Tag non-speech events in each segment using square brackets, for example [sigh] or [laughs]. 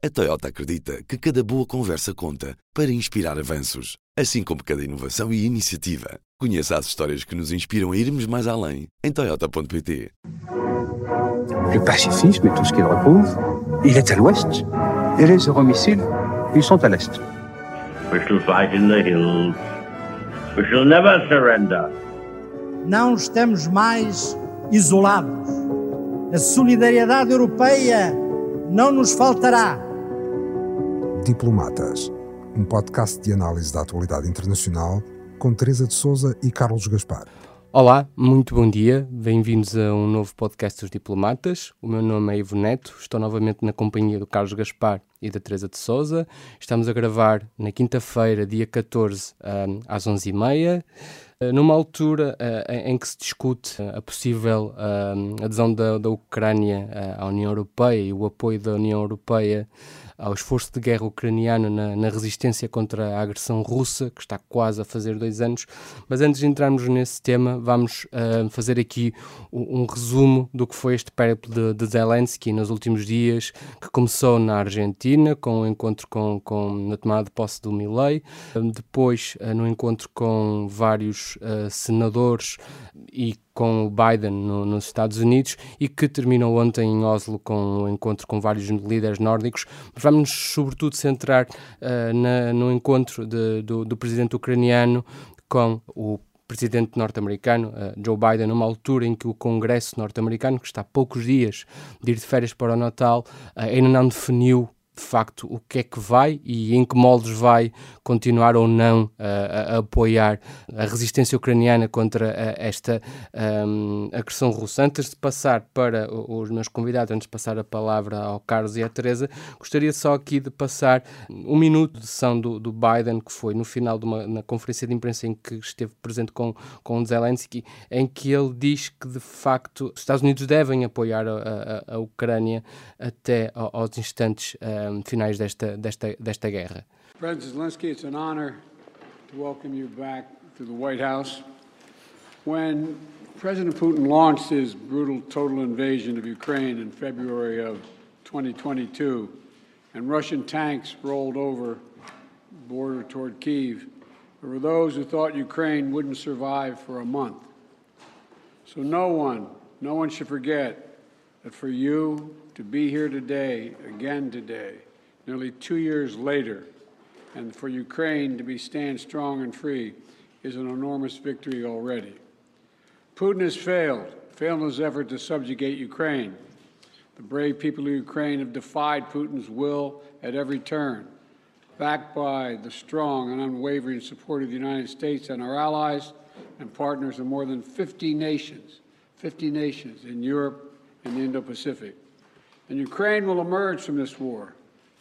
A Toyota acredita que cada boa conversa conta para inspirar avanços, assim como cada inovação e iniciativa. Conheça as histórias que nos inspiram a irmos mais além em Toyota.pt. Le pacifisme et tout ce qu'il recouvre, il est à l'ouest. Et les euromissiles, ils sont à l'est. We shall fight in the hills. We shall never surrender. Não estamos mais isolados. A solidariedade europeia não nos faltará. Diplomatas, um podcast de análise da atualidade internacional com Teresa de Souza e Carlos Gaspar. Olá, muito bom dia, bem-vindos a um novo podcast dos Diplomatas. O meu nome é Ivo Neto, estou novamente na companhia do Carlos Gaspar e da Teresa de Souza. Estamos a gravar na quinta-feira, dia 14, às 11h30. Numa altura uh, em que se discute a possível adesão da, da Ucrânia à União Europeia e o apoio da União Europeia ao esforço de guerra ucraniano na, na, resistência contra a agressão russa, que está quase a fazer dois anos. Mas antes de entrarmos nesse tema, vamos uh, fazer aqui um, um, resumo do que foi este périplo de, de, Zelensky nos últimos dias, que começou na Argentina, com o um encontro com, com, na tomada de posse do Milley, depois uh, no encontro com vários uh, senadores e com o Biden no, nos Estados Unidos e que terminou ontem em Oslo com um encontro com vários líderes nórdicos. Mas vamos, sobretudo, centrar uh, na, no encontro de, do, do presidente ucraniano com o presidente norte-americano, uh, Joe Biden, numa altura em que o Congresso norte-americano, que está a poucos dias de ir de férias para o Natal, uh, ainda não definiu de facto o que é que vai e em que moldes vai continuar ou não a, a apoiar a resistência ucraniana contra a, esta um, agressão russa. Antes de passar para os meus convidados, antes de passar a palavra ao Carlos e à Teresa, gostaria só aqui de passar um minuto de sessão do, do Biden, que foi no final de uma na conferência de imprensa em que esteve presente com, com Zelensky, em que ele diz que de facto os Estados Unidos devem apoiar a, a, a Ucrânia até aos instantes um, finais desta, desta, desta guerra. President Zelensky, it's an honor to welcome you back to the White House. When President Putin launched his brutal total invasion of Ukraine in February of 2022, and Russian tanks rolled over the border toward Kiev, there were those who thought Ukraine wouldn't survive for a month. So no one, no one should forget that for you to be here today, again today, nearly two years later, and for Ukraine to be stand strong and free is an enormous victory already. Putin has failed, failed in his effort to subjugate Ukraine. The brave people of Ukraine have defied Putin's will at every turn, backed by the strong and unwavering support of the United States and our allies and partners in more than 50 nations, 50 nations in Europe and the Indo-Pacific.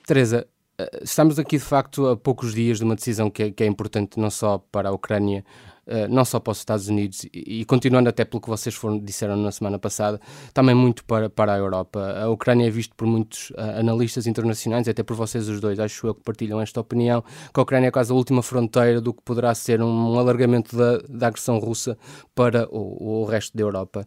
Teresa, eh, estamos aqui de facto a poucos dias de uma decisão que é, que é importante não só para a Ucrânia, uh, não só para os Estados Unidos e, continuando até pelo que vocês foram, disseram na semana passada, também muito para, para a Europa. A Ucrânia é visto por muitos uh, analistas internacionais, até por vocês os dois, acho eu que partilham esta opinião, que a Ucrânia é quase a última fronteira do que poderá ser um alargamento da, da agressão russa para o, o resto da Europa.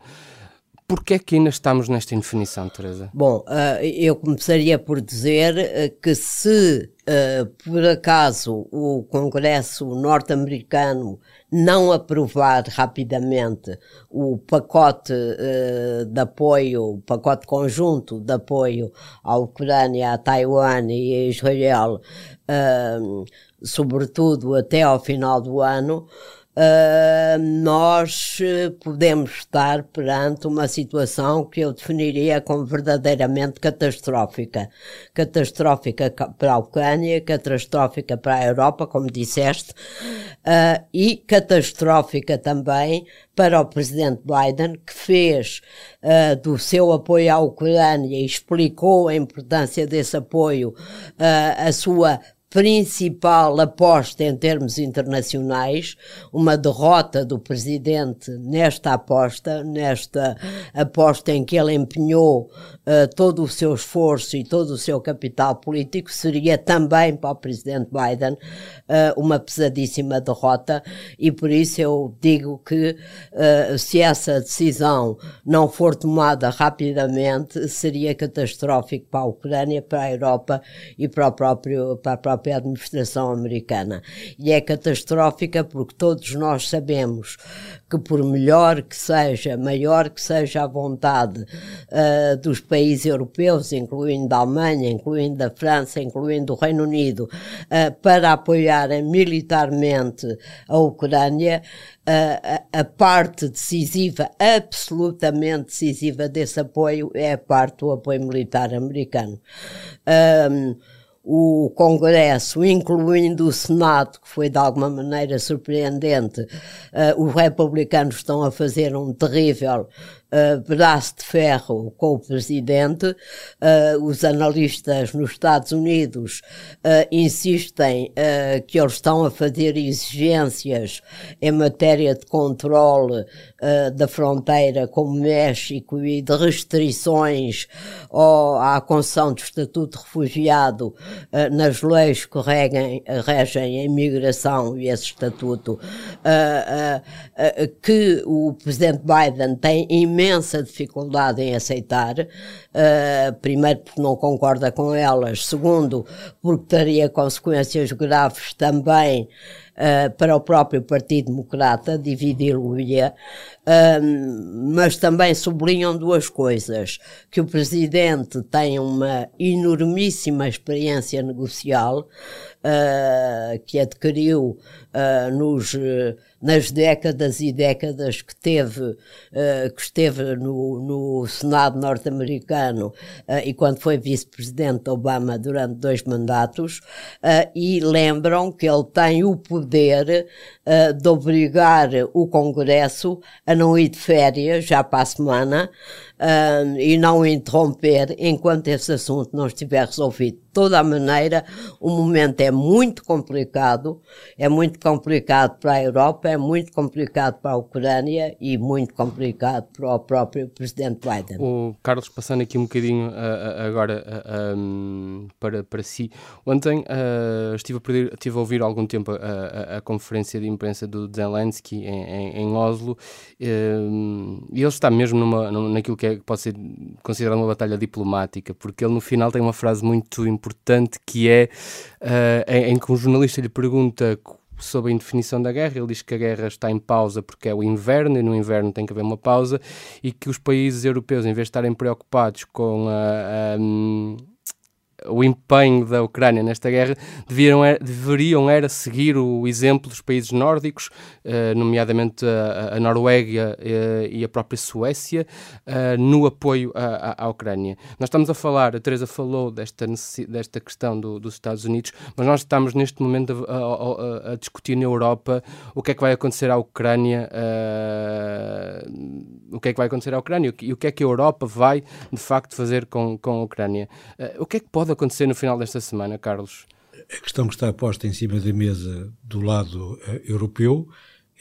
Porquê é que ainda estamos nesta indefinição, Teresa? Bom, uh, eu começaria por dizer uh, que se uh, por acaso o Congresso norte-americano não aprovar rapidamente o pacote de apoio, o pacote conjunto de apoio à Ucrânia, a Taiwan e a Israel, sobretudo até ao final do ano, uh, nós eh, podemos estar perante uma situação que eu definiria como verdadeiramente catastrófica. Catastrófica para a Ucrânia, catastrófica para a Europa, como disseste, uh, e catastrófica também para o presidente Biden, que fez uh, do seu apoio à Ucrânia e explicou a importância desse apoio, a sua principal aposta em termos internacionais, uma derrota do presidente nesta aposta, nesta aposta em que ele empenhou uh, todo o seu esforço e todo o seu capital político, seria também para o presidente Biden uh, uma pesadíssima derrota. E por isso eu digo que uh, se essa decisão não for tomada rapidamente, seria catastrófico para a Ucrânia, para a Europa e para, o próprio, para a própria administração americana. E é catastrófica porque todos nós sabemos que por melhor que seja, maior que seja a vontade uh, dos países europeus, incluindo a Alemanha, incluindo a França, incluindo o Reino Unido, uh, para apoiarem militarmente a Ucrânia, uh, a, a, parte decisiva, absolutamente decisiva desse apoio é a parte do apoio militar americano o Congresso, incluindo o Senado, que foi de alguma maneira surpreendente, uh, os republicanos estão a fazer um terrível uh, braço de ferro com o presidente. Uh, os analistas nos Estados Unidos uh, insistem que eles estão a fazer exigências em matéria de controle da fronteira com o México e de restrições ao, à concessão do Estatuto de Refugiado nas leis que regem, regem a imigração e esse Estatuto, que o presidente Biden tem imenso imensa dificuldade em aceitar, uh, primeiro porque não concorda com elas, segundo porque teria consequências graves também Uh, para o próprio Partido Democrata, dividi-lo-ia, uh, mas também sublinham duas coisas: que o Presidente tem uma enormíssima experiência negocial, uh, que adquiriu nos nas décadas e décadas que teve, que esteve no, no Senado norte-americano uh, e quando foi vice-presidente Obama durante dois mandatos, uh, e lembram que ele tem o poder de obrigar o Congresso a não ir de férias já para a semana e não interromper enquanto esse assunto não estiver resolvido. Toda a maneira, o momento é muito complicado, é muito complicado para a Europa, é muito complicado para a Ucrânia e muito complicado para o próprio Presidente Biden. O Carlos, passando aqui um bocadinho uh, agora uh, um, para, para si, ontem uh, estive, a pedir, estive a ouvir há algum tempo a, a, a, conferência de imprensa do Zelensky em, em, em Oslo. E ele está mesmo numa, naquilo que é, pode ser considerado uma batalha diplomática, porque ele no final tem uma frase muito importante que é uh, em, em que um jornalista lhe pergunta sobre a indefinição da guerra. Ele diz que a guerra está em pausa porque é o inverno e no inverno tem que haver uma pausa e que os países europeus, em vez de estarem preocupados com a, o empenho da Ucrânia nesta guerra deveriam, deveriam era seguir o exemplo dos países nórdicos, eh, nomeadamente a, Noruega eh, e a própria Suécia, eh, no apoio à, à, Ucrânia. Nós estamos a falar, a Teresa falou desta, desta questão do, dos Estados Unidos, mas nós estamos neste momento a, a, a, discutir na Europa o que é que vai acontecer à Ucrânia, o que é que vai acontecer à Ucrânia e o que é que a Europa vai, de facto, fazer com, com a Ucrânia. o que é que pode pode acontecer no final desta semana, Carlos? A questão que está posta em cima da mesa do lado uh, europeu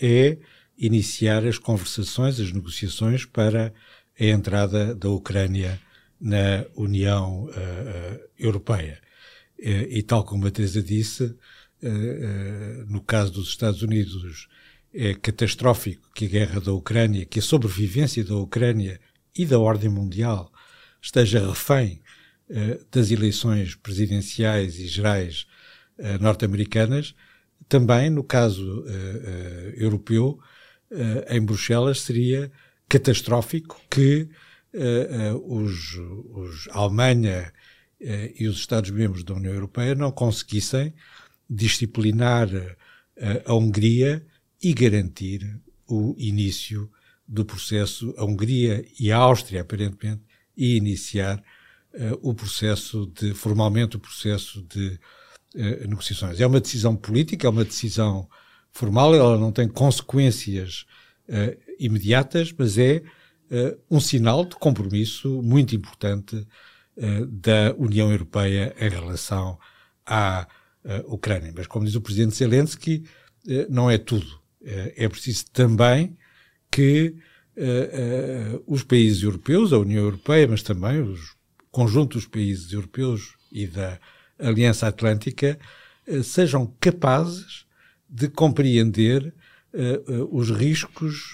é iniciar as conversações, as negociações para a entrada da Ucrânia na União uh, Europeia. e tal como a Teresa disse, no caso dos Estados Unidos, é catastrófico que a guerra da Ucrânia, que a sobrevivência da Ucrânia e da ordem mundial esteja refém das eleições presidenciais e gerais eh, norte-americanas, também no caso eh, europeu, em Bruxelas, seria catastrófico que os, os Alemanha e os Estados-membros da União Europeia não conseguissem disciplinar a Hungria e garantir o início do processo, a Hungria e a Áustria, aparentemente, e iniciar o processo de, formalmente, o processo de uh, negociações. É uma decisão política, é uma decisão formal, ela não tem consequências uh, imediatas, mas é um sinal de compromisso muito importante da União Europeia em relação à Ucrânia. Mas, como diz o presidente Zelensky, não é tudo. é preciso também que os países europeus, a União Europeia, mas também os conjunto dos países europeus e da Aliança Atlântica, sejam capazes de compreender os riscos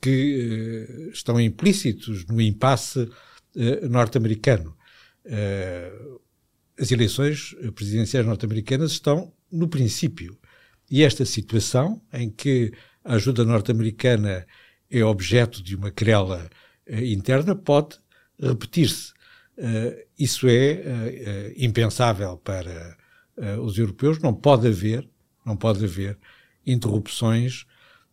que estão implícitos no impasse norte-americano. as eleições presidenciais norte-americanas estão no princípio. E esta situação, em que a ajuda norte-americana é objeto de uma querela interna, pode repetir-se. Isso é impensável para os europeus. Não pode haver, não pode haver interrupções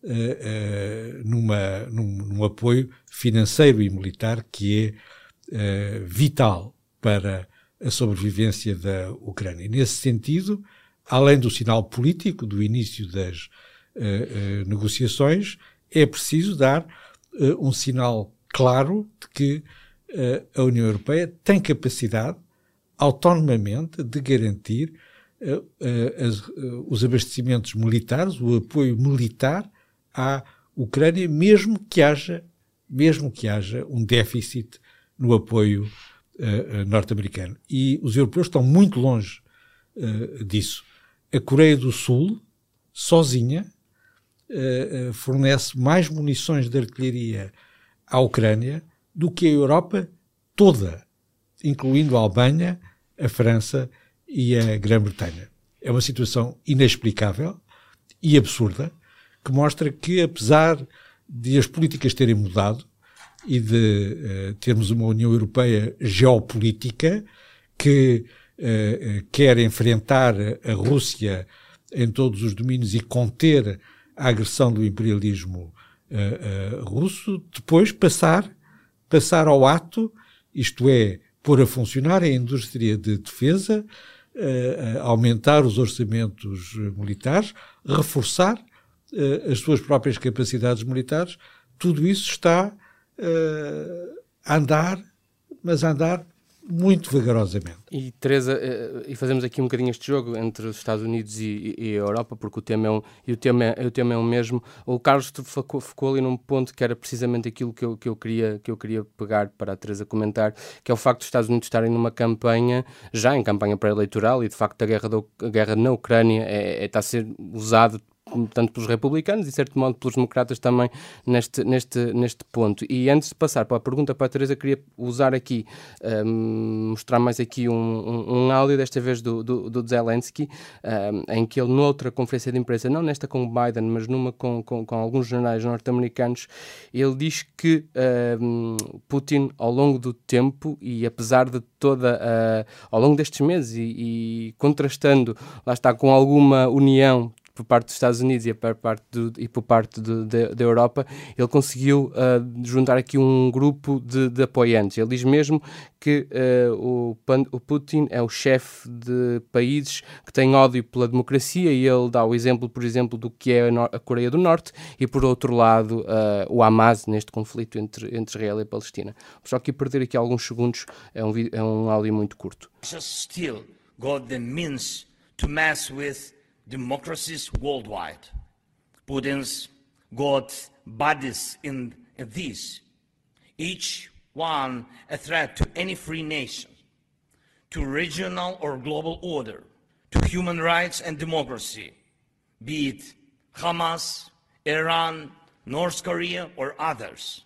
uh, uh, numa, num, num, apoio financeiro e militar que é uh, vital para a sobrevivência da Ucrânia. Nesse sentido, além do sinal político do início das negociações, é preciso dar um sinal claro de que a União Europeia tem capacidade autonomamente de garantir uh, uh, os abastecimentos militares, o apoio militar à Ucrânia, mesmo que haja, mesmo que haja um déficit no apoio norte-americano. E os europeus estão muito longe disso. A Coreia do Sul, sozinha, fornece mais munições de artilharia à Ucrânia do que a Europa toda, incluindo a Alemanha, a França e a Grã-Bretanha. É uma situação inexplicável e absurda que mostra que, apesar de as políticas terem mudado e de uh, termos uma União Europeia geopolítica que uh, quer enfrentar a Rússia em todos os domínios e conter a agressão do imperialismo uh, russo, depois passar, passar ao ato, isto é, pôr a funcionar a indústria de defesa, uh, aumentar os orçamentos militares, reforçar uh, as suas próprias capacidades militares, tudo isso está uh, a andar, mas a andar muito vagarosamente. E Teresa, e fazemos aqui um bocadinho este jogo entre os Estados Unidos e, e a Europa, porque o tema é um, e o tema é, o tema é o mesmo. O Carlos focou, ali num ponto que era precisamente aquilo que eu, que eu queria que eu queria pegar para a Teresa comentar, que é o facto dos Estados Unidos estarem numa campanha já em campanha pré-eleitoral e de facto a guerra, do, a guerra na Ucrânia é, é, está a ser usado tanto pelos republicanos e, de certo modo, pelos democratas também neste, neste, neste ponto. E antes de passar para a pergunta para a Teresa, queria usar aqui, um, mostrar mais aqui um, um, um, áudio, desta vez do, do, do Zelensky, um, em que ele, noutra conferência de imprensa, não nesta com Biden, mas numa com, com, com alguns jornais norte-americanos, ele diz que hum, Putin, ao longo do tempo e apesar de toda, uh, ao longo destes meses e, e contrastando, lá está, com alguma união por parte dos Estados Unidos e por parte, do, e por parte do, da, Europa, ele conseguiu uh, juntar aqui um grupo de, de, apoiantes. Ele diz mesmo que uh, o, o, Putin é o chefe de países que têm ódio pela democracia e ele dá o exemplo, por exemplo, do que é a, Coreia do Norte e, por outro lado, uh, o Hamas neste conflito entre, entre Israel e a Palestina. Só que perder aqui alguns segundos, é um, é um áudio muito curto. Still got the means to mess with democracies worldwide. Putin's got bodies in this, each one a threat to any free nation, to regional or global order, to human rights and democracy, be it Hamas, Iran, North Korea, or others.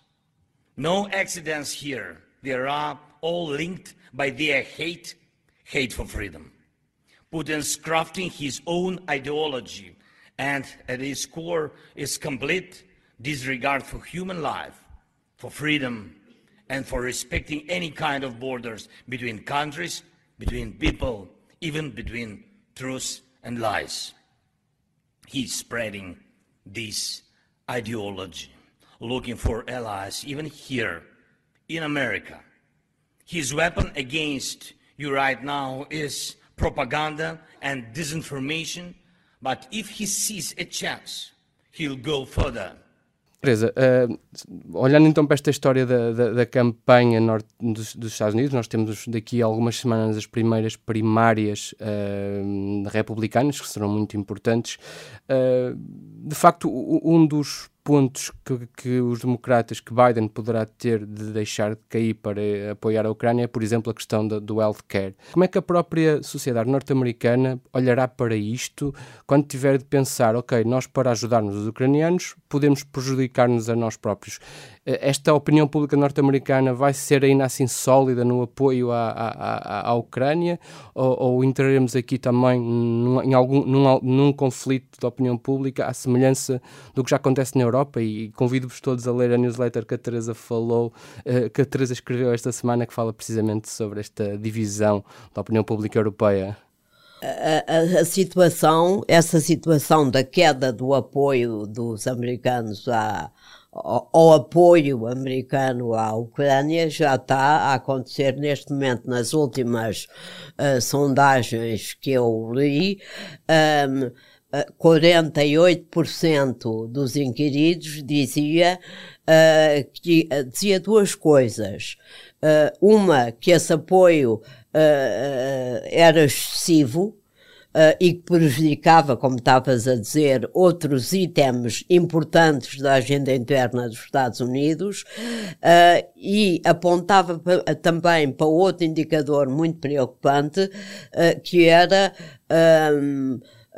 No accidents here. They are all linked by their hate, hate for freedom. Putin's crafting his own ideology, and at its core is complete disregard for human life, for freedom, and for respecting any kind of borders between countries, between people, even between truth and lies. He's spreading this ideology, looking for allies, even here in America. His weapon against you right now is propaganda and disinformation, but if he sees a chance, he'll go further. Teresa, uh, olhando então para esta história da, da, da campanha norte dos, dos, Estados Unidos, nós temos daqui a algumas semanas as primeiras primárias uh, republicanas, que serão muito importantes. Uh, de facto, um dos pontos que, que, os democratas, que Biden poderá ter de deixar de cair para apoiar a Ucrânia é, por exemplo, a questão do, do healthcare. Como é que a própria sociedade norte-americana olhará para isto quando tiver de pensar, ok, nós para ajudarmos os ucranianos podemos prejudicar-nos a nós próprios? Eh, esta opinião pública norte-americana vai ser ainda assim sólida no apoio à, à, à Ucrânia ou, ou, entraremos aqui também num, em algum, num, num, conflito de opinião pública à semelhança do que já acontece na Europa e convido-vos todos a ler a newsletter que a Teresa falou, uh, que a Teresa escreveu esta semana que fala precisamente sobre esta divisão da opinião pública europeia. A, a, a, situação, essa situação da queda do apoio dos americanos à, ao, apoio americano à Ucrânia já está a acontecer neste momento nas últimas uh, sondagens que eu li. Um, uh, 48% dos inquiridos dizia uh, que uh, dizia duas coisas. Uh, uma que esse apoio era excessivo uh, e que prejudicava, como estavas a dizer, outros itens importantes da agenda interna dos Estados Unidos uh, e apontava pa, também para outro indicador muito preocupante, uh, que era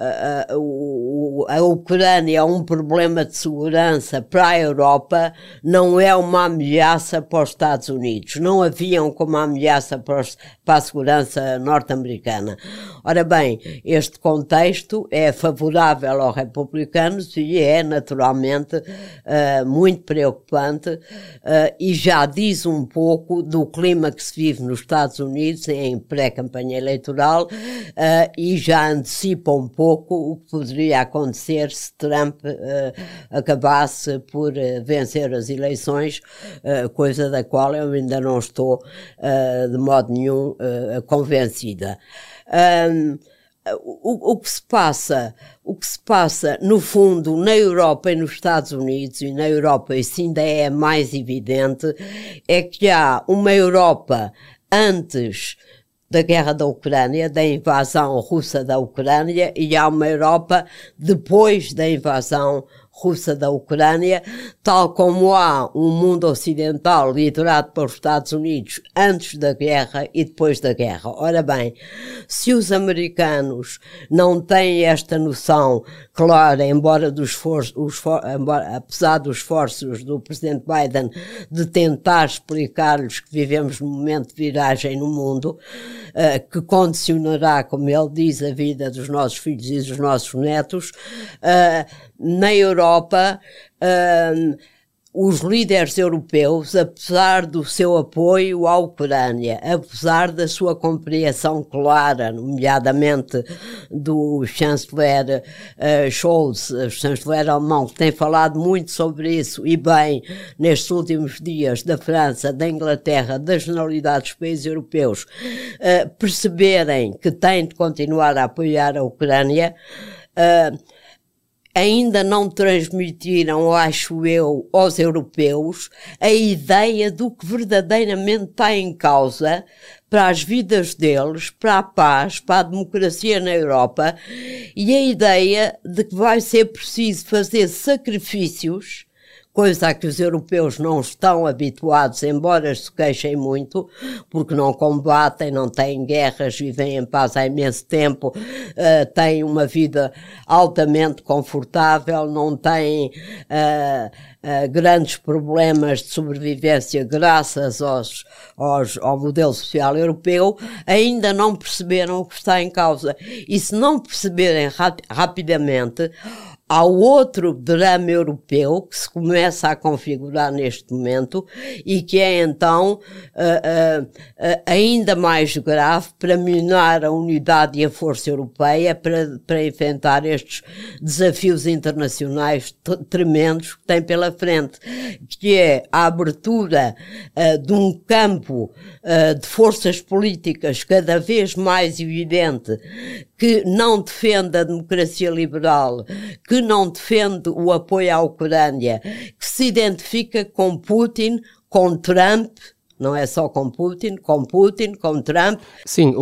a, a, Ucrânia é um problema de segurança para a Europa, não é uma ameaça para os Estados Unidos. Não haviam como ameaça para, os, para a segurança norte-americana. Ora bem, este contexto é favorável aos republicanos e é naturalmente uh, muito preocupante uh, e já diz um pouco do clima que se vive nos Estados Unidos em pré-campanha eleitoral uh, e já antecipa um pouco pouco o que poderia acontecer se Trump uh, acabasse por uh, vencer as eleições, uh, coisa da qual eu ainda não estou de modo nenhum convencida. Um, o, o, que se passa, o que se passa no fundo na Europa e nos Estados Unidos e na Europa isso ainda é mais evidente é que há uma Europa antes da guerra da Ucrânia, da invasão russa da Ucrânia, e há uma Europa depois da invasão russa da Ucrânia, tal como há um mundo ocidental liderado pelos Estados Unidos antes da guerra e depois da guerra. Ora bem, se os americanos não têm esta noção clara, embora embora, apesar dos esforços do presidente Biden de tentar explicar-lhes que vivemos num momento de viragem no mundo, uh, que condicionará, como ele diz, a vida dos nossos filhos e dos nossos netos, uh, na Europa, uh, os líderes europeus, apesar do seu apoio à Ucrânia, apesar da sua compreensão clara, nomeadamente do chanceler uh, Scholz, o chanceler alemão, que tem falado muito sobre isso, e bem, nestes últimos dias, da França, da Inglaterra, da generalidade dos países europeus, uh, perceberem que têm de continuar a apoiar a Ucrânia, uh, ainda não transmitiram, acho eu, aos europeus a ideia do que verdadeiramente está em causa para as vidas deles, para a paz, para a democracia na Europa e a ideia de que vai ser preciso fazer sacrifícios coisa a que os europeus não estão habituados, embora se queixem muito, porque não combatem, não têm guerras, vivem em paz há imenso tempo, uh, têm uma vida altamente confortável, não têm uh, uh, grandes problemas de sobrevivência graças aos, aos, ao modelo social europeu, ainda não perceberam o que está em causa. E se não perceberem rap rapidamente, Há outro drama europeu que se começa a configurar neste momento e que é então uh, uh, uh, ainda mais grave para minar a unidade e a força europeia para, para enfrentar estes desafios internacionais tremendos que tem pela frente, que é a abertura de um campo de forças políticas cada vez mais evidente que não defende a democracia liberal, que não defende o apoio à Ucrânia, que se identifica com Putin, com Trump, não é só com Putin, com Putin, com Trump. Sim,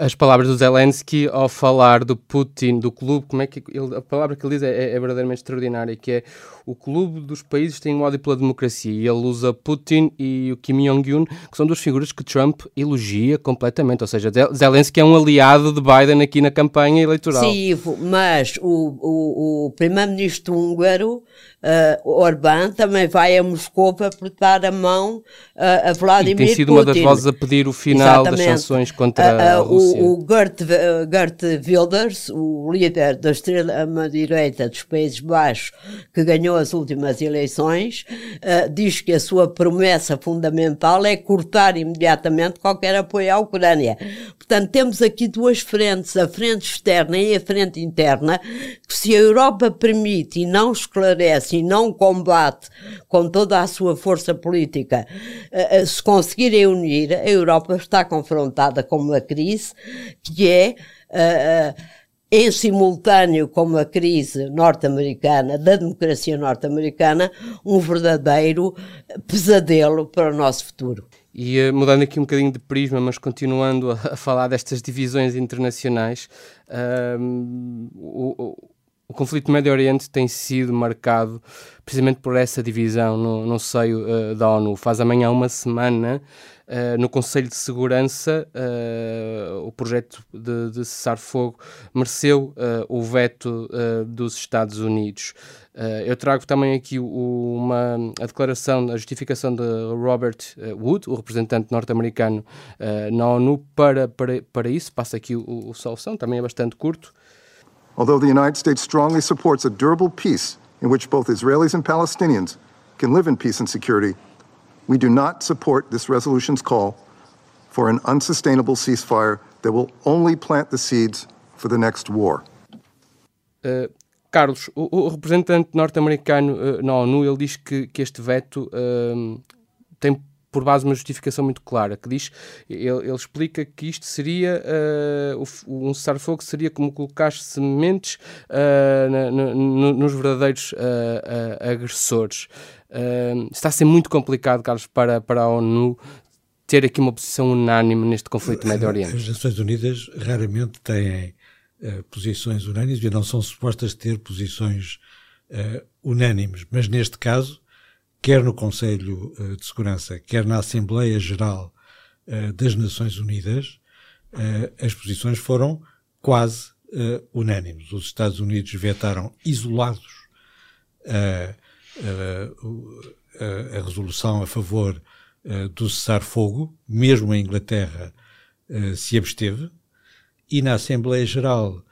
as palavras do Zelensky ao falar do Putin, do clube, como é que ele, a palavra que ele diz é, é verdadeiramente extraordinária, que é o clube dos países tem um ódio pela democracia e ele usa Putin e o Kim Jong-un, que são duas figuras que Trump elogia completamente, ou seja, Zelensky é um aliado de Biden aqui na campanha eleitoral. Sim, mas o, o, o primeiro-ministro húngaro uh, Orbán também vai a Moscou para apertar a mão uh, a Vladimir Putin. tem sido Putin. uma das vozes a pedir o final Exatamente. das sanções contra uh, a Rússia. O, o Gert, Gert Wilders, o líder da extrema-direita dos Países Baixos, que ganhou as últimas eleições, diz que a sua promessa fundamental é cortar imediatamente qualquer apoio à Ucrânia. Portanto, temos aqui duas frentes, a frente externa e a frente interna, que se a Europa permite e não esclarece e não combate com toda a sua força política, eh, se conseguirem unir, a Europa está confrontada com uma crise que é eh, em simultâneo com a crise norte-americana, da democracia norte-americana, um verdadeiro pesadelo para o nosso futuro. E uh, mudando aqui um bocadinho de prisma, mas continuando a, a falar destas divisões internacionais, uh, o, o, conflito do Médio Oriente tem sido marcado precisamente por essa divisão no, no seio uh, da ONU. Faz amanhã uma semana Uh, no Conselho de Segurança, uh, o projeto de, de cessar-fogo mereceu uh, o veto dos Estados Unidos. eu trago também aqui uma, a declaração, a justificação de Robert Wood, o representante norte-americano na ONU, para, para, para isso. Passa aqui o, o solução, também é bastante curto. Although the United States strongly supports a durable peace in which both Israelis and Palestinians can live in peace and security, We do not support this resolution's call for an unsustainable ceasefire that will only plant the seeds for the next war. Uh, Carlos, o, o representante norte-americano uh, na ONU ele diz que, que este veto uh, tem por base uma justificação muito clara, que diz, ele, ele explica que isto seria, uh, um cessar-fogo seria como colocar sementes uh, na, no, nos verdadeiros uh, agressores. está a ser muito complicado, Carlos, para, para a ONU ter aqui uma posição unânime neste conflito Médio Oriente. As Nações Unidas raramente têm posições unânimes e não são supostas ter posições unânimes, mas neste caso quer no Conselho eh, de Segurança, quer na Assembleia Geral eh, das Nações Unidas, eh, as posições foram quase unânimes. Os Estados Unidos vetaram isolados a, resolução a favor do cessar-fogo, mesmo a Inglaterra se absteve, e na Assembleia Geral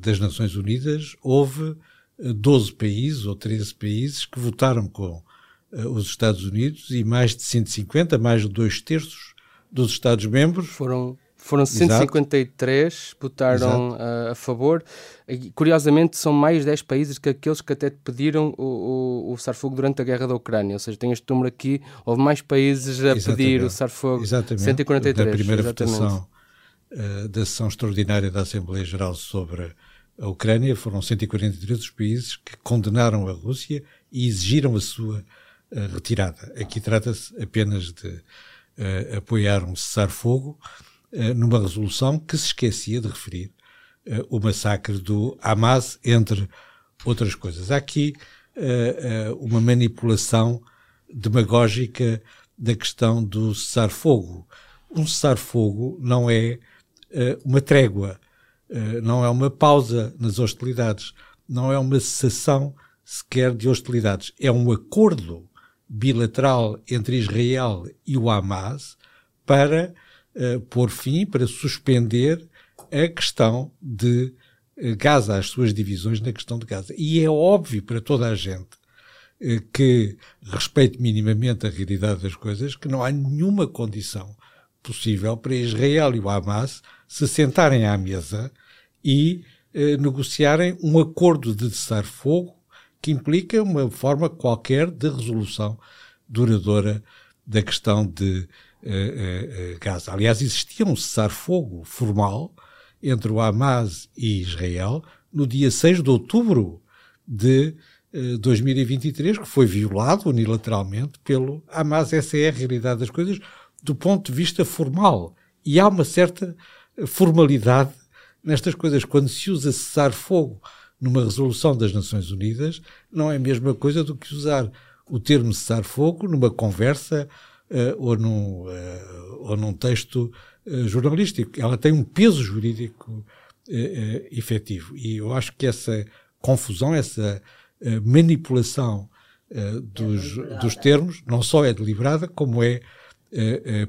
das Nações Unidas houve 12 países ou 13 países que votaram com uh, os Estados Unidos e mais de 150, mais de dois terços dos Estados-membros. Foram, foram 153 Exato. votaram uh, a favor. E, curiosamente, são mais 10 países que aqueles que até pediram o, o, o cessar-fogo durante a guerra da Ucrânia. Ou seja, tem este número aqui, houve mais países a Exatamente. pedir o cessar-fogo. Exatamente. 143. Na primeira Exatamente. votação uh, da sessão extraordinária da Assembleia Geral sobre a Ucrânia, foram 143 os países que condenaram a Rússia e exigiram a sua uh, retirada. Aqui trata-se apenas de uh, apoiar um cessar-fogo uh, numa resolução que se esquecia de referir o massacre do Hamas, entre outras coisas. Há aqui uma manipulação demagógica da questão do cessar-fogo. Um cessar-fogo não é uma trégua eh, não é uma pausa nas hostilidades, não é uma cessação sequer de hostilidades, é um acordo bilateral entre Israel e o Hamas para uh, pôr fim, para suspender a questão de uh, Gaza, as suas divisões na questão de Gaza. E é óbvio para toda a gente que respeite minimamente a realidade das coisas que não há nenhuma condição possível para Israel e o Hamas se sentarem à mesa e eh, negociarem um acordo de cessar-fogo que implica uma forma qualquer de resolução duradoura da questão de eh, eh, Gaza. Aliás, existia um cessar-fogo formal entre o Hamas e Israel no dia 6 de outubro de 2023, que foi violado unilateralmente pelo Hamas. Essa é a realidade das coisas do ponto de vista formal. E há uma certa formalidade nestas coisas. Quando se usa cessar-fogo numa resolução das Nações Unidas, não é a mesma coisa do que usar o termo cessar-fogo numa conversa uh, ou, num, uh, ou num texto uh, jornalístico. Ela tem um peso jurídico efetivo. E eu acho que essa confusão, essa manipulação dos, é dos termos, não só é deliberada, como é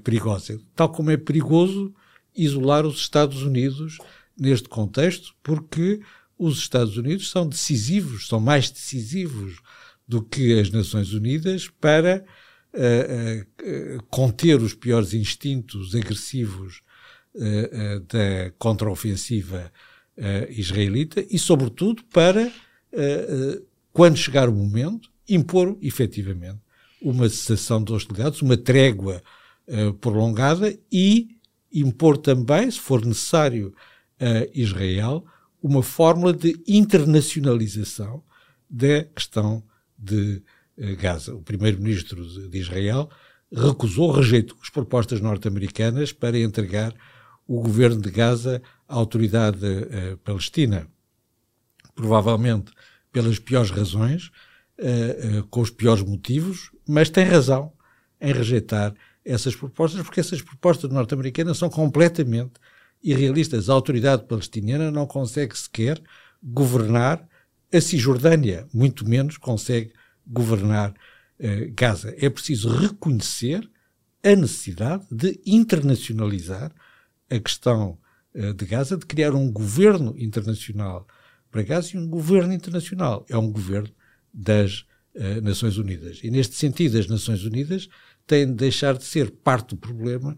perigosa. Tal como é perigoso isolar os Estados Unidos neste contexto, porque os Estados Unidos são decisivos, são mais decisivos do que as Nações Unidas para uh, uh, conter os piores instintos agressivos uh, da contraofensiva israelita e, sobretudo, para, quando chegar o momento, impor efetivamente uma cessação de hostilidades, uma trégua prolongada e impor também, se for necessário, a Israel uma fórmula de internacionalização da questão de eh, Gaza. O primeiro-ministro de Israel recusou, rejeitou as propostas norte-americanas para entregar o governo de Gaza à autoridade uh, palestina. Provavelmente pelas piores razões, uh, uh, com os piores motivos, mas tem razão em rejeitar essas propostas, porque essas propostas norte-americanas são completamente irrealistas. A autoridade palestiniana não consegue sequer governar a Cisjordânia, muito menos consegue governar eh, Gaza. É preciso reconhecer a necessidade de internacionalizar a questão eh, de Gaza, de criar um governo internacional para Gaza e um governo internacional. É um governo das uh, Nações Unidas. E neste sentido, as Nações Unidas têm de deixar de ser parte do problema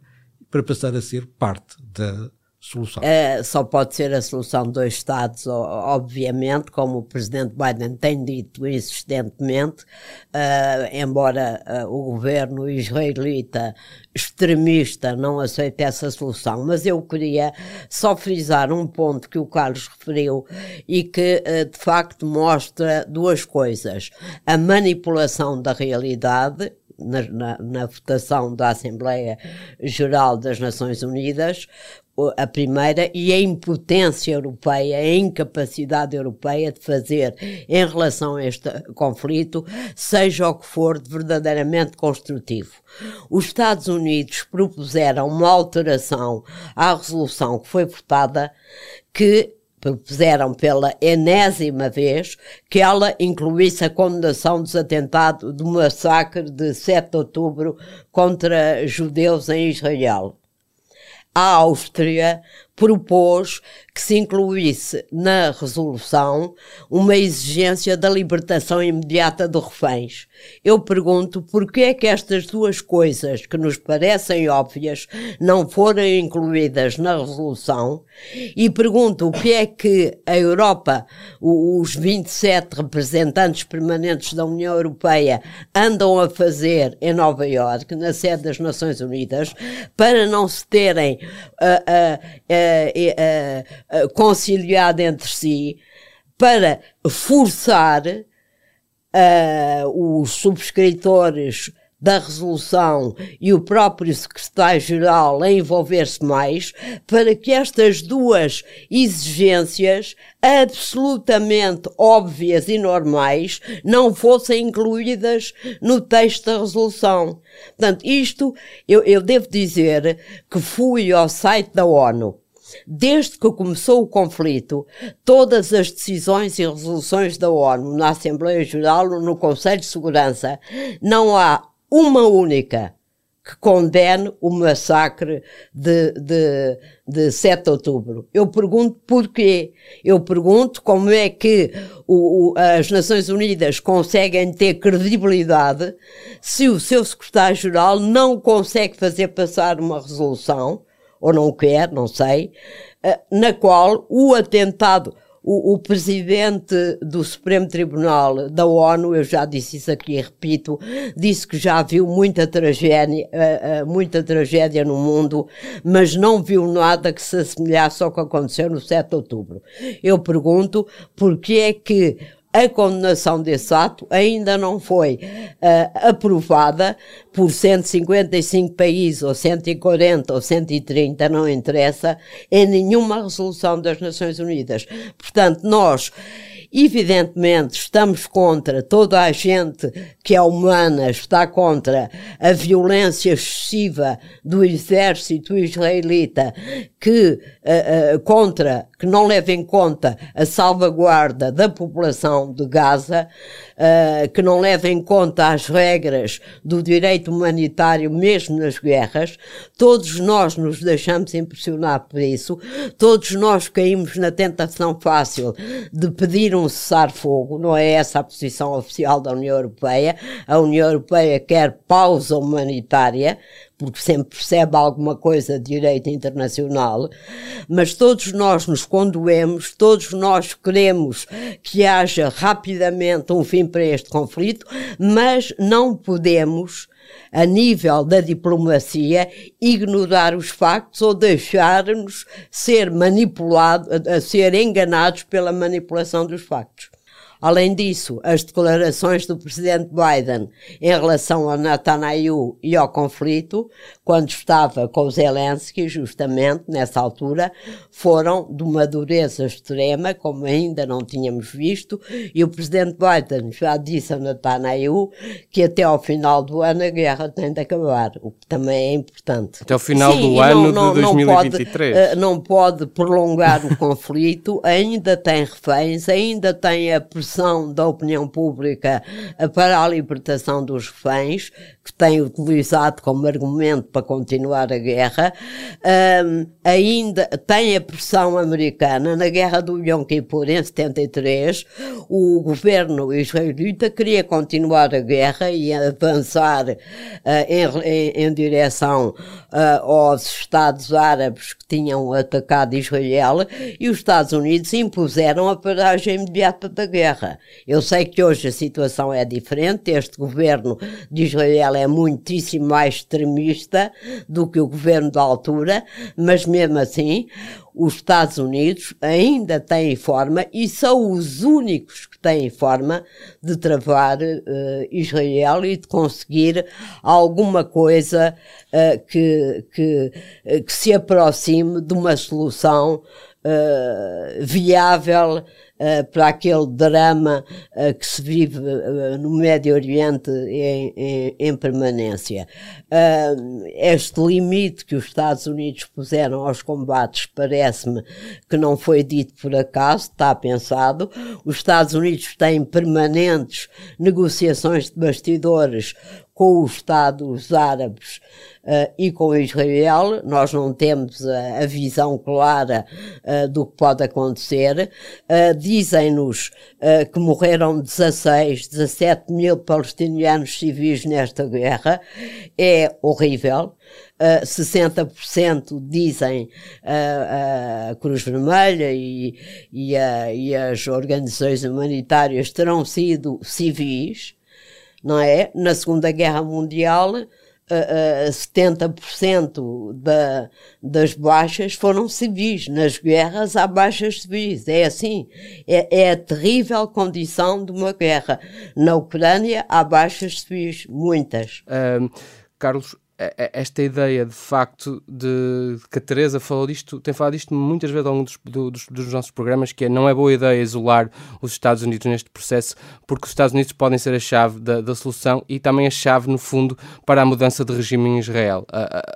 para passar a ser parte da solução. Uh, só pode ser a solução dois Estados, obviamente, como o presidente Biden tem dito insistentemente, uh, embora uh, o governo israelita extremista não aceite essa solução. Mas eu queria só frisar um ponto que o Carlos referiu e que de facto mostra duas coisas: a manipulação da realidade na, na, na, votação da Assembleia Geral das Nações Unidas, a primeira, e a impotência europeia, a incapacidade europeia de fazer em relação a este conflito, seja o que for, de verdadeiramente construtivo. Os Estados Unidos propuseram uma alteração à resolução que foi votada que propuseram pela enésima vez que ela incluísse a condenação dos atentados do massacre de 7 de outubro contra judeus em Israel a Áustria propôs que se incluísse na resolução uma exigência da libertação imediata de reféns. Eu pergunto por que é que estas duas coisas que nos parecem óbvias não foram incluídas na resolução e pergunto o que é que a Europa, os 27 representantes permanentes da União Europeia andam a fazer em Nova Iorque, na sede das Nações Unidas, para não se terem uh, uh, uh, uh, conciliado entre si para forçar os subscritores da resolução e o próprio secretário-geral a envolver-se mais para que estas duas exigências absolutamente óbvias e normais não fossem incluídas no texto da resolução. Portanto, isto eu, eu devo dizer que fui ao site da ONU Desde que começou o conflito, todas as decisões e resoluções da ONU, na Assembleia Geral ou no Conselho de Segurança, não há uma única que condene o massacre de, de, de 7 de outubro. Eu pergunto porquê. Eu pergunto como é que o, o, as Nações Unidas conseguem ter credibilidade se o seu secretário-geral não consegue fazer passar uma resolução ou não quer, não sei, eh, na qual o atentado, o, o, presidente do Supremo Tribunal da ONU, eu já disse isso aqui e repito, disse que já viu muita tragédia, uh, uh, muita tragédia no mundo, mas não viu nada que se assemelhasse ao que aconteceu no 7 de outubro. Eu pergunto, por que é que a condenação desse ato ainda não foi uh, aprovada por 155 países, ou 140, ou 130, não interessa, em nenhuma resolução das Nações Unidas. Portanto, nós Evidentemente, estamos contra toda a gente que é humana, está contra a violência excessiva do exército israelita, que uh, uh, contra, que não leva em conta a salvaguarda da população de Gaza, uh, que não leva em conta as regras do direito humanitário, mesmo nas guerras. Todos nós nos deixamos impressionar por isso, todos nós caímos na tentação fácil de pedir um cessar-fogo, não é essa a posição oficial da União Europeia. A União Europeia quer pausa humanitária, porque sempre percebe alguma coisa de direito internacional, mas todos nós nos condoemos, todos nós queremos que haja rapidamente um fim para este conflito, mas não podemos a nível da diplomacia, ignorar os factos ou deixar-nos ser manipulados, ser enganados pela manipulação dos factos. Além disso, as declarações do presidente Biden em relação ao Netanyahu e ao conflito, quando estava com Zelensky, justamente nessa altura, foram de uma dureza extrema, como ainda não tínhamos visto, e o presidente Biden já disse a Netanyahu que até ao final do ano a guerra tem de acabar, o que também é importante. Até ao final Sim, do ano não, de 2023. Não pode, eh, não pode prolongar o [laughs] conflito, ainda tem reféns, ainda tem a pressão da opinião pública para a libertação dos reféns, que tem utilizado como argumento para continuar a guerra, um, ainda tem a pressão americana. Na guerra do Yom Kippur, em 73, o governo israelita queria continuar a guerra e avançar uh, em, em, em, direção uh, aos Estados Árabes que tinham atacado Israel e os Estados Unidos impuseram a paragem imediata da guerra. Eu sei que hoje a situação é diferente, este governo de Israel é muitíssimo mais extremista do que o governo da altura, mas mesmo assim os Estados Unidos ainda têm forma e são os únicos que têm forma de travar uh, Israel e de conseguir alguma coisa uh, que, que, uh, que se aproxime de uma solução viável uh, para aquele drama uh, que se vive uh, no Médio Oriente em, em, em permanência. este limite que os Estados Unidos puseram aos combates parece-me que não foi dito por acaso, está pensado. Os Estados Unidos têm permanentes negociações de bastidores com os Estados Árabes uh, e com Israel. Nós não temos a, a visão clara uh, do que pode acontecer. Uh, Dizem-nos que morreram 16, 17 mil palestinianos civis nesta guerra. É horrível. Uh, 60% dizem uh, a Cruz Vermelha e, e, e, as organizações humanitárias terão sido civis não é? Na Segunda Guerra Mundial, uh, uh, 70% da, das baixas foram civis. Nas guerras há baixas civis. É assim. É, é a terrível condição de uma guerra. Na Ucrânia há baixas civis, muitas. Carlos, esta ideia de facto de, que a Teresa falou disto, tem falado disto muitas vezes ao longo dos, dos, dos, nossos programas, que é não é boa ideia isolar os Estados Unidos neste processo, porque os Estados Unidos podem ser a chave da, da solução e também a chave, no fundo, para a mudança de regime em Israel.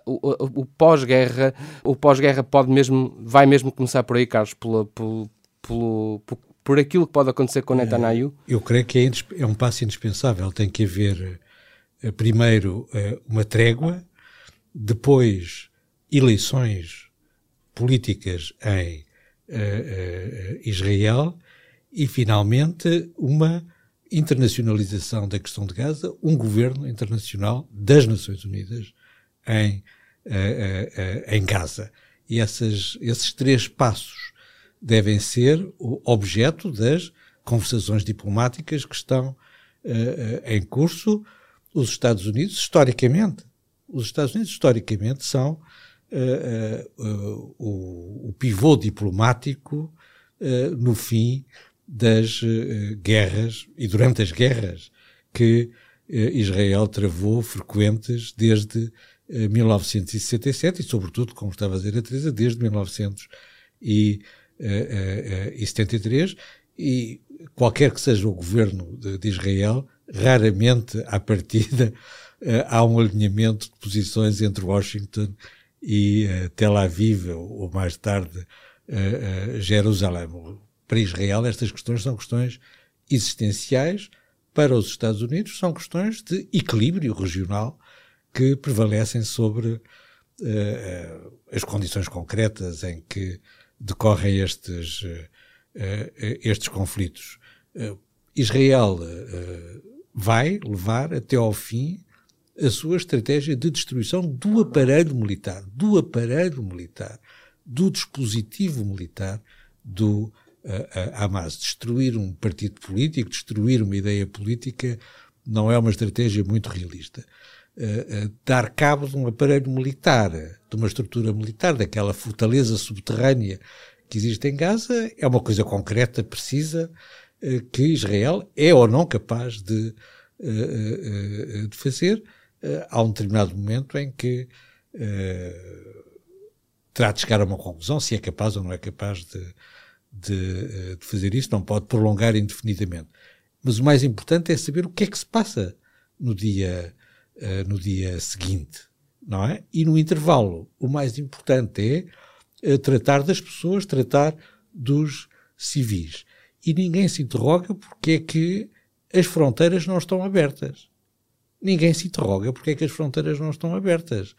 o, o, o pós-guerra, o pós-guerra pode mesmo, vai mesmo começar por aí, Carlos, pelo, pelo, pelo, por aquilo que pode acontecer com Netanyahu? Eu creio que é, é um passo indispensável. Tem que haver primeiro eh, uma trégua, depois eleições políticas em eh, Israel e, finalmente, uma internacionalização da questão de Gaza, um governo internacional das Nações Unidas em, em Gaza. E essas, esses três passos devem ser o objeto das conversações diplomáticas que estão em curso. Os Estados Unidos, historicamente, os Estados Unidos, historicamente, são uh, uh, o, o, pivô diplomático no fim das guerras e durante as guerras que Israel travou frequentes desde 1967 e, sobretudo, como estava a dizer a Teresa, desde 1973 e qualquer que seja o governo de, de Israel, raramente à partida uh, [laughs] há um alinhamento de posições entre Washington e uh, Tel Aviv, ou, mais tarde uh, Jerusalém. Para Israel, estas questões são questões existenciais. Para os Estados Unidos, são questões de equilíbrio regional que prevalecem sobre as condições concretas em que decorrem estes, estes conflitos. Israel vai levar até ao fim a sua estratégia de destruição do aparelho militar, do aparelho militar, do dispositivo militar do uh, Hamas. Destruir um partido político, destruir uma ideia política, não é uma estratégia muito realista. Uh, uh, dar cabo de um aparelho militar, de uma estrutura militar, daquela fortaleza subterrânea que existe em Gaza, é uma coisa concreta, precisa, que Israel é ou não capaz de, de fazer há um determinado momento em que terá de chegar a uma conclusão se é capaz ou não é capaz de, de, eh, de, fazer isso, não pode prolongar indefinidamente. Mas o mais importante é saber o que é que se passa no dia, no dia seguinte, não é? E no intervalo, o mais importante é tratar das pessoas, tratar dos civis. E ninguém se interroga porque é que as fronteiras não estão abertas ninguém se interroga porque é que as fronteiras não estão abertas.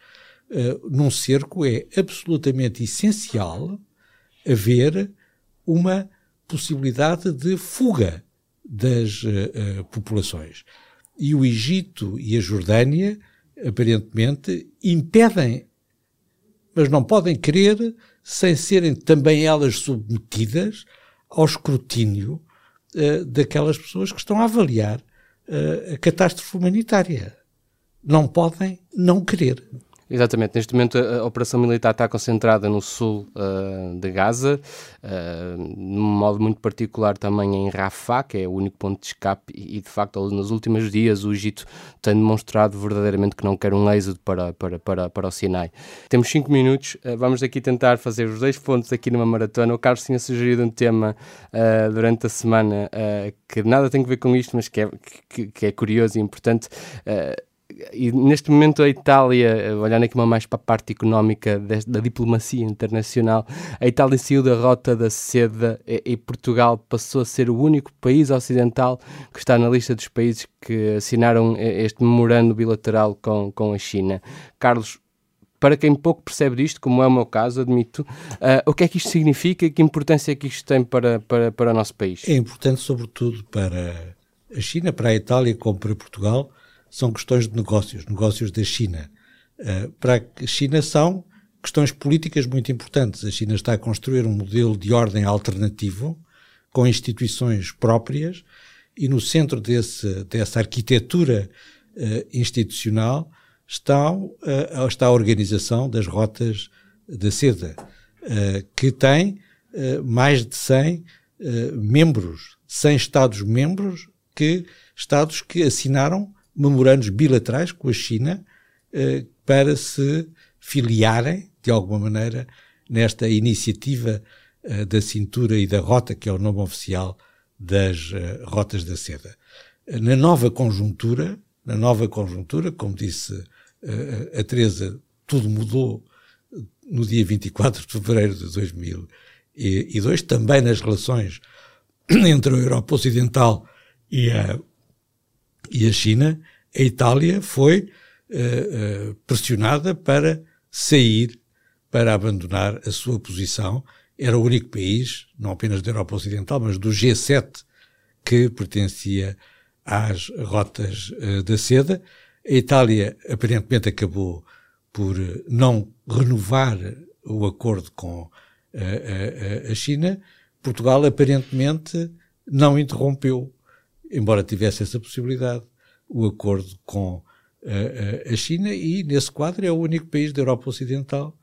Uh, num cerco é absolutamente essencial haver uma possibilidade de fuga das uh, populações. E o Egito e a Jordânia, aparentemente, impedem, mas não podem querer, sem serem também elas submetidas ao escrutínio daquelas pessoas que estão a avaliar a catástrofe humanitária. Não podem não querer. Exatamente. Neste momento a, operação militar está concentrada no sul uh, de Gaza, uh, num modo muito particular também em Rafah, que é o único ponto de escape, e de facto nos últimos dias o Egito tem demonstrado verdadeiramente que não quer um êxodo para, para, para, para o Sinai. Temos cinco minutos, uh, vamos aqui tentar fazer os dois pontos aqui numa maratona. O Carlos tinha sugerido um tema durante a semana que nada tem a ver com isto, mas que é, que, que é curioso e importante e neste momento a Itália, olhando aqui mais para a parte económica da diplomacia internacional, a Itália saiu da rota da seda e, e, Portugal passou a ser o único país ocidental que está na lista dos países que assinaram este memorando bilateral com, com a China. Carlos, para quem pouco percebe disto, como é o meu caso, admito, uh, o que é que isto significa e que importância é que isto tem para, para, para o nosso país? É importante, sobretudo, para a China, para a Itália, como para Portugal, são questões de negócios, negócios da China. Uh, para a China são questões políticas muito importantes. A China está a construir um modelo de ordem alternativo, com instituições próprias, e no centro desse, dessa arquitetura uh, institucional está, uh, está a organização das rotas da seda, que tem mais de 100 membros, 100 Estados-membros, que Estados que assinaram memorandos bilaterais com a China eh, para se filiarem, de alguma maneira, nesta iniciativa eh, da cintura e da rota, que é o nome oficial das eh, rotas da seda. Na nova conjuntura, na nova conjuntura, como disse a Teresa, tudo mudou no dia 24 de fevereiro de 2002, também nas relações entre a Europa Ocidental e a e a China, a Itália foi uh, uh, pressionada para sair, para abandonar a sua posição. Era o único país, não apenas da Europa Ocidental, mas do G7, que pertencia às rotas uh, da seda. A Itália aparentemente acabou por não renovar o acordo com a, China, Portugal aparentemente não interrompeu, embora tivesse essa possibilidade, o acordo com a, China e, nesse quadro, é o único país da Europa Ocidental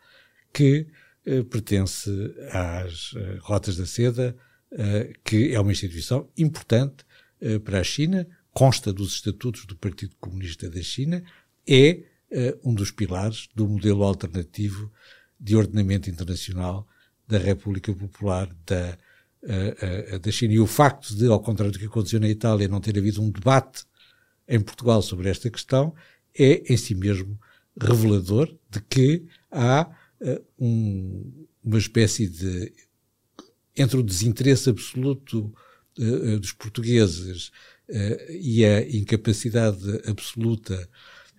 que uh, pertence às uh, Rotas da Seda, uh, que é uma instituição importante para a China, consta dos estatutos do Partido Comunista da China, é um dos pilares do modelo alternativo de ordenamento internacional da República Popular da, da China. E o facto de, ao contrário do que aconteceu na Itália, não ter havido um debate em Portugal sobre esta questão é em si mesmo revelador de que há uh, um, uma espécie de entre o desinteresse absoluto uh, dos portugueses uh, e a incapacidade absoluta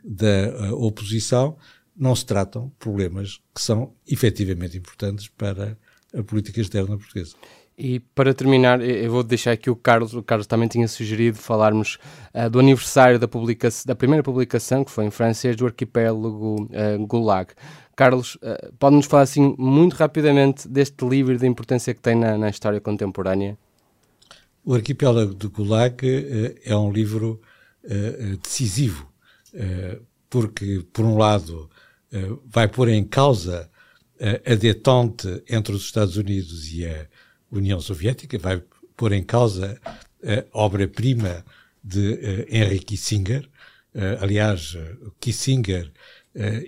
da oposição, não se tratam problemas que são efetivamente importantes para a política externa portuguesa. E para terminar, eu vou deixar aqui o Carlos. O Carlos também tinha sugerido falarmos uh, do aniversário da, publicação, da primeira publicação, que foi em francês, do arquipélago uh, Gulag. Carlos, uh, pode-nos falar assim muito rapidamente deste livro e da importância que tem na, na história contemporânea? O arquipélago do Gulag é um livro decisivo, porque, por um lado, vai pôr em causa a detente entre os Estados Unidos e a União Soviética, vai pôr em causa a obra-prima de uh, Henry Kissinger. Uh, aliás, uh, Kissinger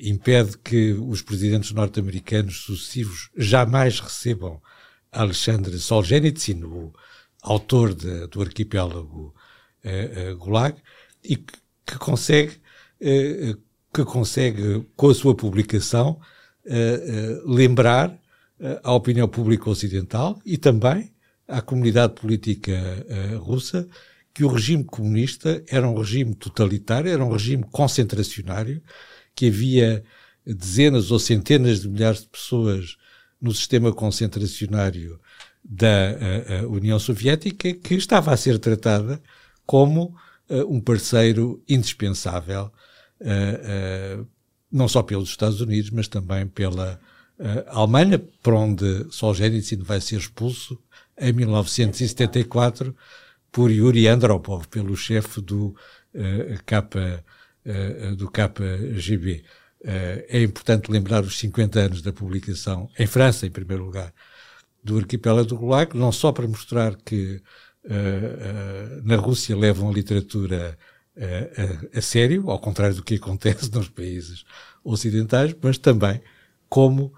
impede que os presidentes norte-americanos sucessivos jamais recebam Alexandre Solzhenitsyn, o autor de, do arquipélago Gulag, e que, que consegue, que consegue, com a sua publicação, lembrar à opinião pública ocidental e também à comunidade política uh, russa que o regime comunista era um regime totalitário, era um regime concentracionário, que havia dezenas ou centenas de milhares de pessoas no sistema concentracionário da uh, uh, União Soviética que estava a ser tratada como um parceiro indispensável, não só pelos Estados Unidos, mas também pela a Alemanha, para onde Solzhenitsyn vai ser expulso em 1974 por Yuri Andropov, pelo chefe do, uh, uh, do KGB. Uh, é importante lembrar os 50 anos da publicação, em França, em primeiro lugar, do arquipélago do Gulag, não só para mostrar que na Rússia levam a literatura a, sério, ao contrário do que acontece [laughs] nos países ocidentais, mas também como uh,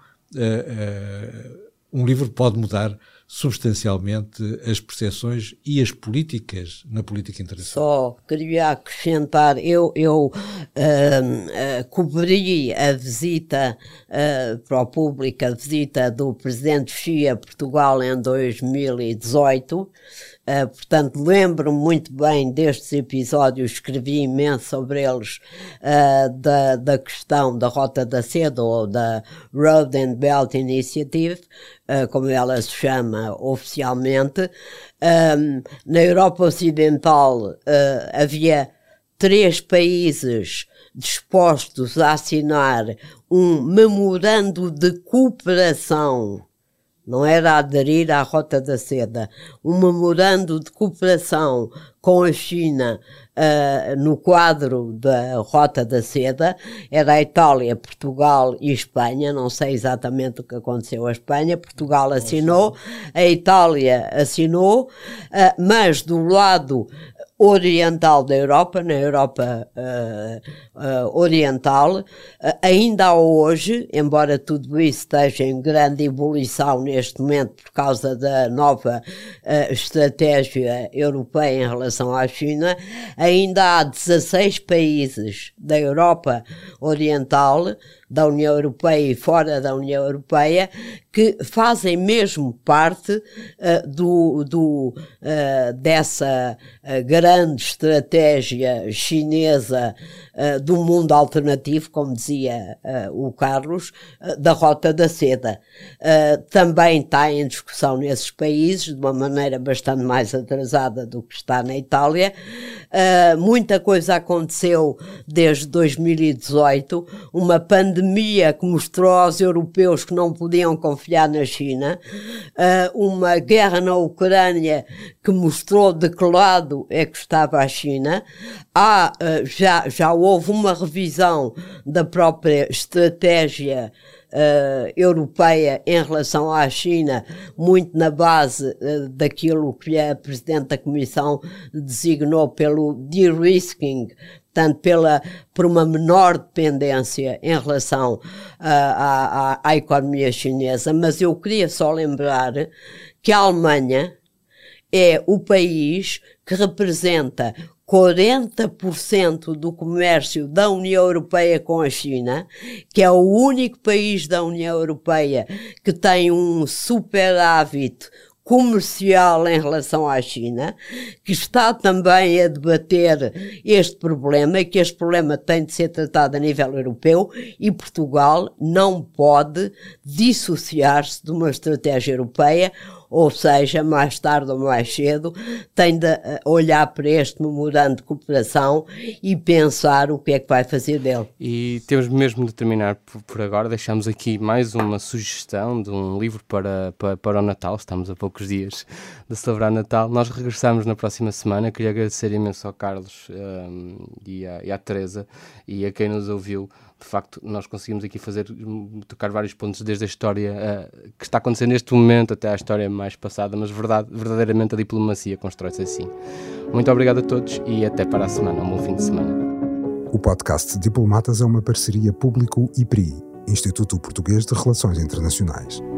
um livro pode mudar substancialmente as percepções e as políticas na política internacional. Só queria acrescentar, eu, eu uh, uh, cobri a visita uh, para o público, a visita do presidente Xi a Portugal em 2018, Uh, portanto, lembro-me muito bem destes episódios, escrevi imenso sobre eles, uh, da, da questão da Rota da Seda ou da Road and Belt Initiative, uh, como ela se chama oficialmente. Um, na Europa Ocidental havia três países dispostos a assinar um memorando de cooperação não era aderir à Rota da Seda, um memorando de cooperação com a China uh, no quadro da Rota da Seda, era a Itália, Portugal e Espanha, não sei exatamente o que aconteceu à Espanha, Portugal assinou, a Itália assinou, uh, mas do lado oriental da Europa, na Europa uh, uh, oriental, uh, ainda hoje, embora tudo isso esteja em grande ebulição neste momento por causa da nova estratégia europeia em relação à China, ainda há 16 países da Europa Oriental da União Europeia e fora da União Europeia que fazem mesmo parte uh, do, do uh, dessa uh, grande estratégia chinesa do mundo alternativo, como dizia o Carlos, da Rota da Seda. também está em discussão nesses países, de uma maneira bastante mais atrasada do que está na Itália. muita coisa aconteceu desde 2018, uma pandemia pandemia que mostrou aos europeus que não podiam confiar na China, uh, uma guerra na Ucrânia que mostrou de que lado é que estava a China. Há, uh, já, já houve uma revisão da própria estratégia uh, europeia em relação à China, muito na base uh, daquilo que a Presidente da Comissão designou pelo de-risking, portanto, pela, por uma menor dependência em relação uh, à, à, à economia chinesa. Mas eu queria só lembrar que a Alemanha é o país que representa 40% do comércio da União Europeia com a China, que é o único país da União Europeia que tem um superávit comercial em relação à China, que está também a debater este problema e que este problema tem de ser tratado a nível europeu e Portugal não pode dissociar-se de uma estratégia europeia ou seja, mais tarde ou mais cedo, tem de eh, olhar para este memorando de cooperação e pensar o que é que vai fazer dele. E temos mesmo de terminar por, agora, deixamos aqui mais uma sugestão de um livro para, para, para o Natal, estamos a poucos dias de celebrar Natal. Nós regressamos na próxima semana, queria agradecer imenso ao Carlos um, ehm, e, à, e à Teresa e a quem nos ouviu de facto, nós conseguimos aqui fazer, tocar vários pontos desde a história uh, que está acontecendo neste momento até à história mais passada, mas verdade, verdadeiramente a diplomacia constrói-se assim. Muito obrigado a todos e até para a semana. Um bom fim de semana. O podcast Diplomatas é uma parceria público-IPRI, Instituto Português de Relações Internacionais.